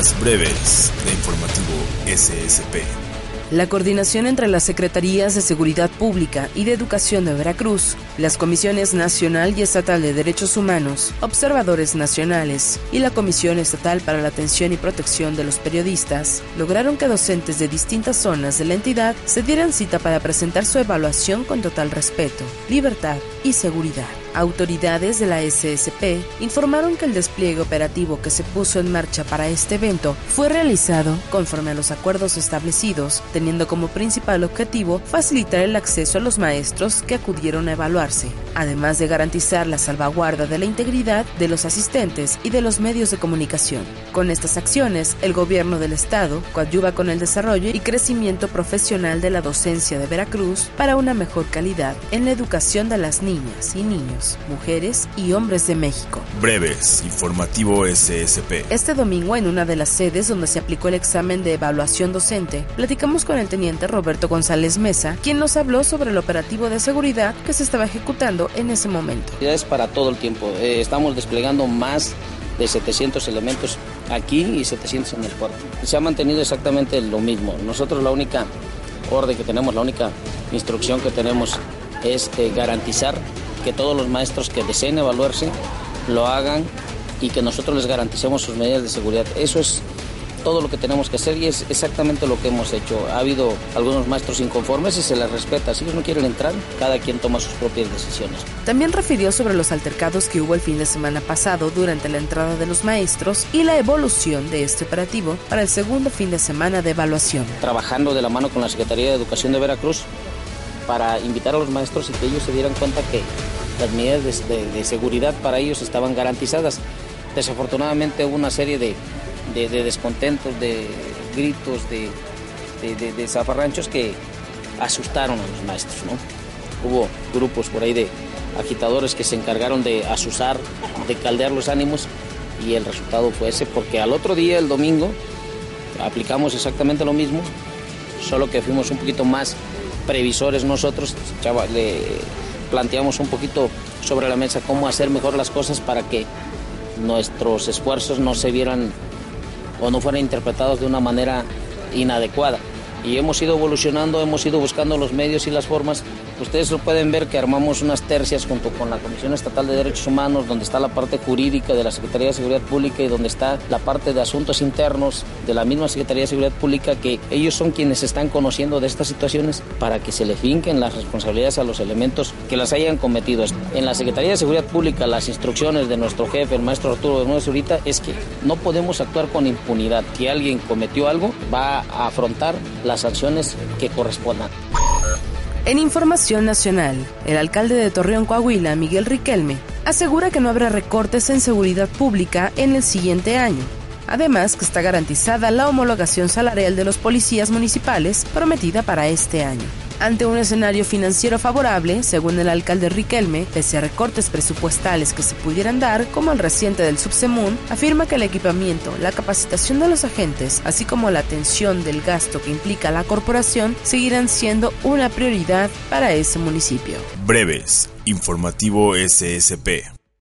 Las breves de informativo SSP. La coordinación entre las Secretarías de Seguridad Pública y de Educación de Veracruz, las Comisiones Nacional y Estatal de Derechos Humanos, Observadores Nacionales y la Comisión Estatal para la Atención y Protección de los Periodistas lograron que docentes de distintas zonas de la entidad se dieran cita para presentar su evaluación con total respeto, libertad y seguridad. Autoridades de la SSP informaron que el despliegue operativo que se puso en marcha para este evento fue realizado conforme a los acuerdos establecidos, teniendo como principal objetivo facilitar el acceso a los maestros que acudieron a evaluarse, además de garantizar la salvaguarda de la integridad de los asistentes y de los medios de comunicación. Con estas acciones, el gobierno del estado coadyuva con el desarrollo y crecimiento profesional de la docencia de Veracruz para una mejor calidad en la educación de las niñas y niños mujeres y hombres de México. Breves, informativo SSP. Este domingo, en una de las sedes donde se aplicó el examen de evaluación docente, platicamos con el teniente Roberto González Mesa, quien nos habló sobre el operativo de seguridad que se estaba ejecutando en ese momento. Es para todo el tiempo. Eh, estamos desplegando más de 700 elementos aquí y 700 en el puerto. Se ha mantenido exactamente lo mismo. Nosotros la única orden que tenemos, la única instrucción que tenemos es eh, garantizar que todos los maestros que deseen evaluarse lo hagan y que nosotros les garanticemos sus medidas de seguridad. Eso es todo lo que tenemos que hacer y es exactamente lo que hemos hecho. Ha habido algunos maestros inconformes y se les respeta. Si ellos no quieren entrar, cada quien toma sus propias decisiones. También refirió sobre los altercados que hubo el fin de semana pasado durante la entrada de los maestros y la evolución de este operativo para el segundo fin de semana de evaluación. Trabajando de la mano con la Secretaría de Educación de Veracruz para invitar a los maestros y que ellos se dieran cuenta que las medidas de, seguridad para ellos estaban garantizadas. Desafortunadamente hubo una serie de, descontentos, de gritos, de, zafarranchos que asustaron a los maestros. ¿no? Hubo grupos por ahí de agitadores que se encargaron de asusar, de caldear los ánimos y el resultado fue ese, porque al otro día, el domingo, aplicamos exactamente lo mismo, solo que fuimos un poquito más previsores nosotros, le planteamos un poquito sobre la mesa cómo hacer mejor las cosas para que nuestros esfuerzos no se vieran o no fueran interpretados de una manera inadecuada. Y hemos ido evolucionando, hemos ido buscando los medios y las formas Ustedes lo pueden ver que armamos unas tercias junto con la Comisión Estatal de Derechos Humanos, donde está la parte jurídica de la Secretaría de Seguridad Pública y donde está la parte de asuntos internos de la misma Secretaría de Seguridad Pública, que ellos son quienes están conociendo de estas situaciones para que se le finquen las responsabilidades a los elementos que las hayan cometido. En la Secretaría de Seguridad Pública, las instrucciones de nuestro jefe, el maestro Arturo de Nueva ahorita, es que no podemos actuar con impunidad. Si alguien cometió algo, va a afrontar las sanciones que correspondan. En información nacional, el alcalde de Torreón, Coahuila, Miguel Riquelme, asegura que no habrá recortes en seguridad pública en el siguiente año. Además, que está garantizada la homologación salarial de los policías municipales prometida para este año ante un escenario financiero favorable, según el alcalde Riquelme, pese a recortes presupuestales que se pudieran dar, como el reciente del Subsemun, afirma que el equipamiento, la capacitación de los agentes, así como la atención del gasto que implica la corporación, seguirán siendo una prioridad para ese municipio. Breves, informativo SSP.